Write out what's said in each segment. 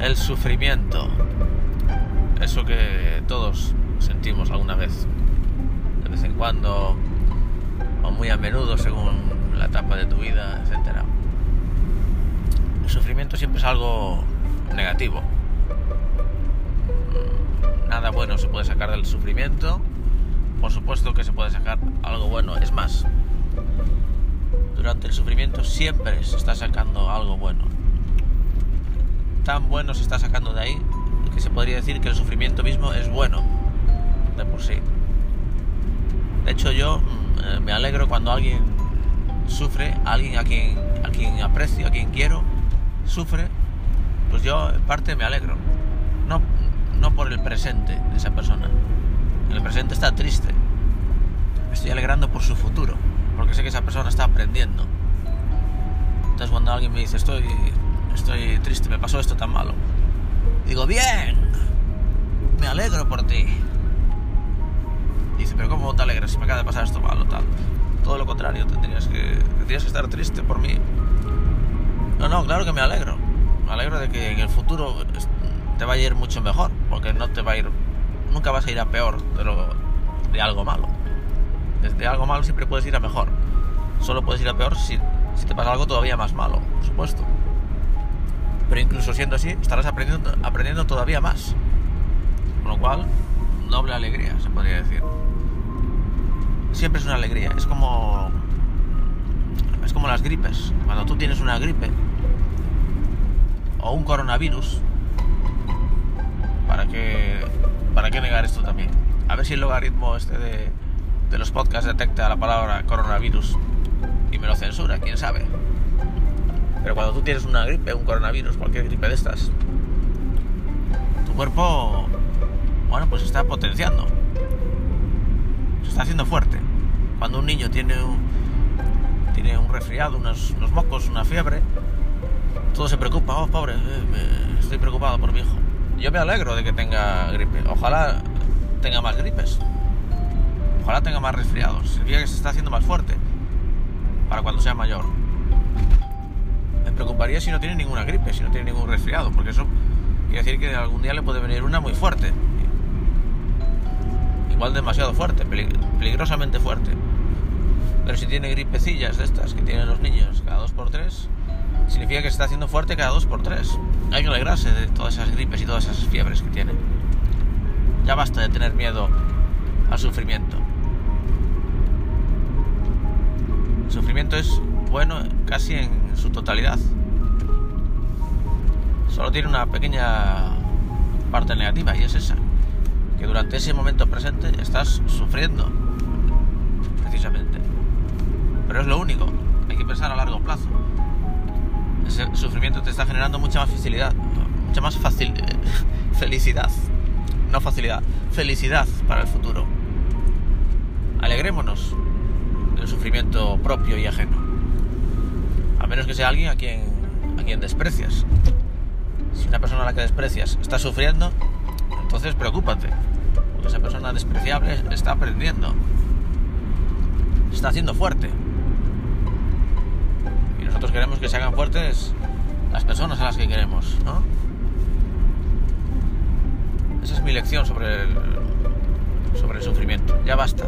el sufrimiento. Eso que todos sentimos alguna vez. De vez en cuando, o muy a menudo según la etapa de tu vida, etc. El sufrimiento siempre es algo negativo. Nada bueno se puede sacar del sufrimiento. Por supuesto que se puede sacar algo bueno. Es más, durante el sufrimiento siempre se está sacando algo bueno. Tan bueno se está sacando de ahí que se podría decir que el sufrimiento mismo es bueno de por sí. De hecho yo mm, eh, me alegro cuando alguien sufre, alguien a quien, a quien aprecio, a quien quiero, sufre, pues yo en parte me alegro. No, no por el presente de esa persona. El presente está triste. Me estoy alegrando por su futuro porque sé que esa persona está aprendiendo. Entonces cuando alguien me dice, estoy, estoy triste, me pasó esto tan malo, digo, bien, me alegro por ti. dice, pero ¿cómo te alegras si me acaba de pasar esto malo? Tal? Todo lo contrario, tendrías que, tendrías que estar triste por mí. No, no, claro que me alegro. Me alegro de que en el futuro te vaya a ir mucho mejor, porque no te va a ir, nunca vas a ir a peor de, lo, de algo malo desde algo malo siempre puedes ir a mejor. Solo puedes ir a peor si, si te pasa algo todavía más malo, por supuesto. Pero incluso siendo así, estarás aprendiendo, aprendiendo todavía más. Con lo cual, doble alegría, se podría decir. Siempre es una alegría. Es como. Es como las gripes. Cuando tú tienes una gripe o un coronavirus, ¿para qué, para qué negar esto también? A ver si el logaritmo este de, de los podcasts detecta la palabra coronavirus y me lo censura, quién sabe. Pero cuando tú tienes una gripe, un coronavirus, cualquier gripe de estas, tu cuerpo, bueno, pues está potenciando. Se está haciendo fuerte. Cuando un niño tiene un, tiene un resfriado, unos, unos mocos, una fiebre, todo se preocupa. Oh, pobre, eh, estoy preocupado por mi hijo. Yo me alegro de que tenga gripe. Ojalá tenga más gripes. Ojalá tenga más resfriados. Significa que se está haciendo más fuerte para cuando sea mayor. Me preocuparía si no tiene ninguna gripe, si no tiene ningún resfriado, porque eso quiere decir que algún día le puede venir una muy fuerte. Igual demasiado fuerte, peligrosamente fuerte. Pero si tiene gripecillas de estas que tienen los niños cada 2x3, significa que se está haciendo fuerte cada 2x3. Hay que alegrarse de todas esas gripes y todas esas fiebres que tiene. Ya basta de tener miedo al sufrimiento. El sufrimiento es bueno casi en su totalidad. Solo tiene una pequeña parte negativa y es esa, que durante ese momento presente estás sufriendo, precisamente. Pero es lo único, hay que pensar a largo plazo. Ese sufrimiento te está generando mucha más facilidad, mucha más fácil, felicidad, no facilidad, felicidad para el futuro. Alegrémonos del sufrimiento propio y ajeno. Menos que sea alguien a quien, a quien desprecias. Si una persona a la que desprecias está sufriendo, entonces preocúpate. Porque esa persona despreciable está aprendiendo. está haciendo fuerte. Y nosotros queremos que se hagan fuertes las personas a las que queremos, ¿no? Esa es mi lección sobre sobre el sufrimiento. Ya basta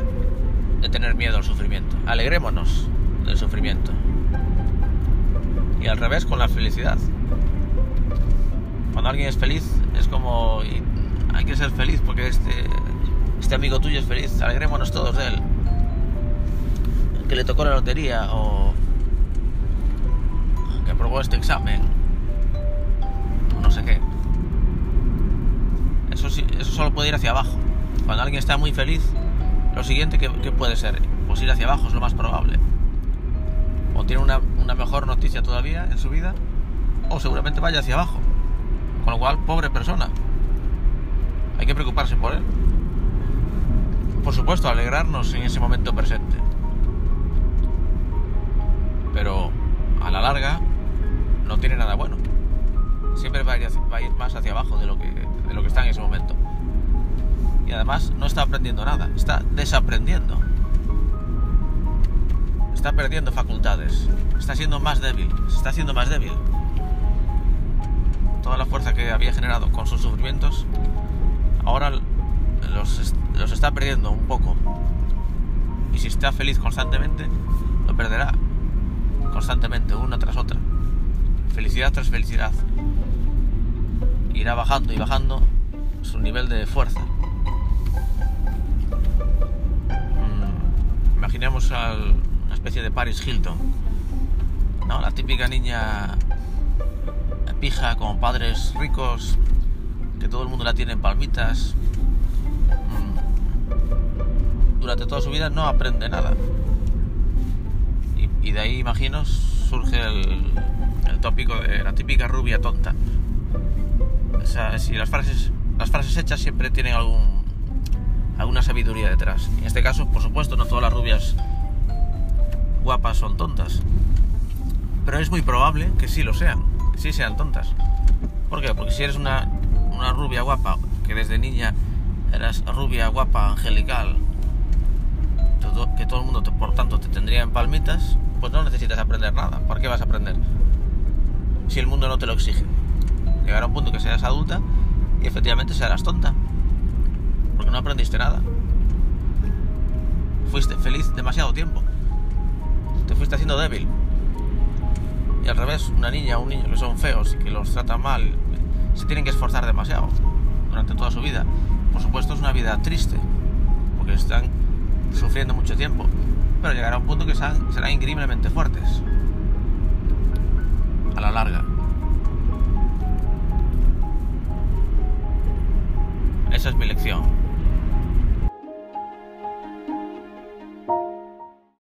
de tener miedo al sufrimiento. Alegrémonos del sufrimiento. Y al revés con la felicidad. Cuando alguien es feliz es como hay que ser feliz porque este este amigo tuyo es feliz. Alegrémonos todos de él. Que le tocó la lotería o que aprobó este examen. no sé qué. Eso, eso solo puede ir hacia abajo. Cuando alguien está muy feliz, lo siguiente que, puede ser, pues ir hacia abajo es lo más probable. O tiene una, una mejor noticia todavía en su vida, o seguramente vaya hacia abajo. Con lo cual, pobre persona. Hay que preocuparse por él. Por supuesto, alegrarnos en ese momento presente. Pero a la larga no tiene nada bueno. Siempre va a ir, más hacia abajo de lo, que, de lo que está en ese momento y además no está aprendiendo nada, está desaprendiendo. Está perdiendo facultades, está siendo más débil, se está haciendo más débil. toda la fuerza que había generado con sus sufrimientos, ahora los, los está perdiendo un poco. Y si está feliz constantemente, lo perderá constantemente, una tras otra. Felicidad tras felicidad. Irá bajando y bajando su nivel de fuerza. Mm, imaginemos a una especie de Paris Hilton. ¿no? La típica niña pija con padres ricos, que todo el mundo la tiene en palmitas. Mm, durante toda su vida no aprende nada. Y, de ahí, imagino, surge el, el tópico de la típica rubia tonta. O sea, si las frases las frases hechas siempre tienen algún, alguna sabiduría detrás. En este caso, por supuesto, no todas las rubias guapas son tontas. Pero es muy probable que sí lo sean, que sí sean tontas. ¿Por qué? Porque si eres una, una rubia guapa, que desde niña eras rubia, guapa, angelical, todo, que todo el mundo, por tanto, te tendría en palmitas, pues no necesitas aprender nada. ¿Por qué vas a aprender? Si el mundo no te lo exige. Llegará un punto que seas adulta y efectivamente serás tonta. Porque no aprendiste nada. Fuiste feliz demasiado tiempo. Te fuiste haciendo débil. Y al revés, una niña o un niño que son feos y que los tratan mal, se tienen que esforzar demasiado durante toda su vida. Por supuesto es una vida triste, porque están sufriendo mucho tiempo. Pero llegará un punto que serán, serán increíblemente fuertes.